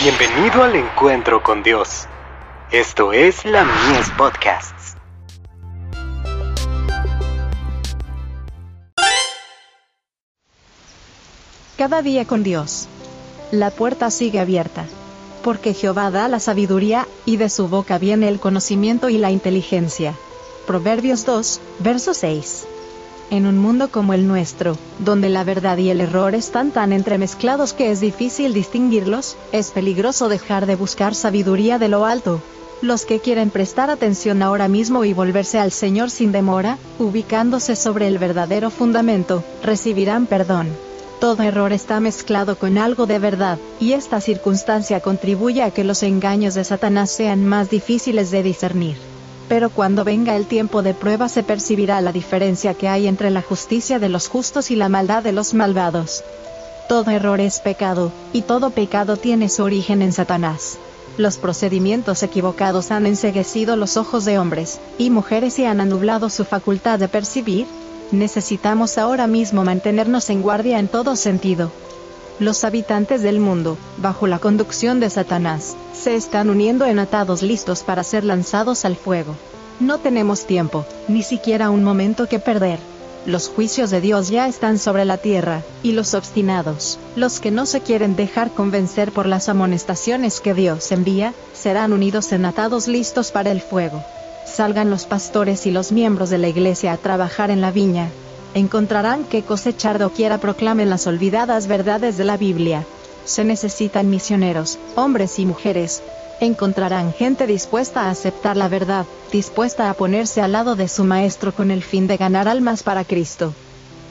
Bienvenido al encuentro con Dios. Esto es la Mies Podcasts. Cada día con Dios. La puerta sigue abierta. Porque Jehová da la sabiduría, y de su boca viene el conocimiento y la inteligencia. Proverbios 2, verso 6. En un mundo como el nuestro, donde la verdad y el error están tan entremezclados que es difícil distinguirlos, es peligroso dejar de buscar sabiduría de lo alto. Los que quieren prestar atención ahora mismo y volverse al Señor sin demora, ubicándose sobre el verdadero fundamento, recibirán perdón. Todo error está mezclado con algo de verdad, y esta circunstancia contribuye a que los engaños de Satanás sean más difíciles de discernir. Pero cuando venga el tiempo de prueba se percibirá la diferencia que hay entre la justicia de los justos y la maldad de los malvados. Todo error es pecado, y todo pecado tiene su origen en Satanás. Los procedimientos equivocados han enseguecido los ojos de hombres y mujeres y han anublado su facultad de percibir, Necesitamos ahora mismo mantenernos en guardia en todo sentido. Los habitantes del mundo, bajo la conducción de Satanás, se están uniendo en atados listos para ser lanzados al fuego. No tenemos tiempo, ni siquiera un momento que perder. Los juicios de Dios ya están sobre la tierra, y los obstinados, los que no se quieren dejar convencer por las amonestaciones que Dios envía, serán unidos en atados listos para el fuego salgan los pastores y los miembros de la iglesia a trabajar en la viña. Encontrarán que cosechar doquiera proclamen las olvidadas verdades de la Biblia. Se necesitan misioneros, hombres y mujeres. Encontrarán gente dispuesta a aceptar la verdad, dispuesta a ponerse al lado de su maestro con el fin de ganar almas para Cristo.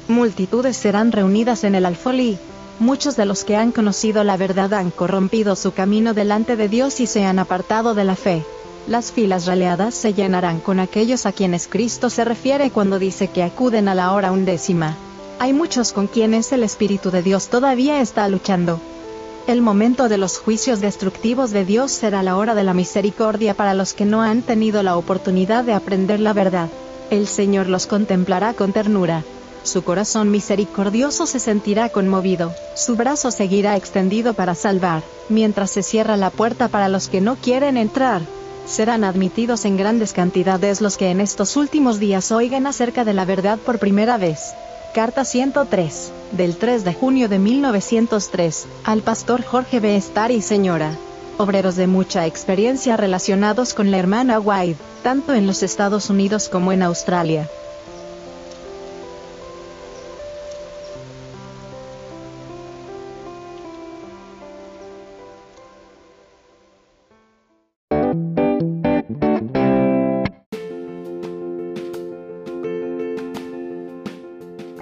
Multitudes serán reunidas en el alfolí. Muchos de los que han conocido la verdad han corrompido su camino delante de Dios y se han apartado de la fe. Las filas raleadas se llenarán con aquellos a quienes Cristo se refiere cuando dice que acuden a la hora undécima. Hay muchos con quienes el Espíritu de Dios todavía está luchando. El momento de los juicios destructivos de Dios será la hora de la misericordia para los que no han tenido la oportunidad de aprender la verdad. El Señor los contemplará con ternura. Su corazón misericordioso se sentirá conmovido, su brazo seguirá extendido para salvar, mientras se cierra la puerta para los que no quieren entrar serán admitidos en grandes cantidades los que en estos últimos días oigan acerca de la verdad por primera vez. Carta 103, del 3 de junio de 1903, al pastor Jorge B. Star y señora. Obreros de mucha experiencia relacionados con la hermana White, tanto en los Estados Unidos como en Australia.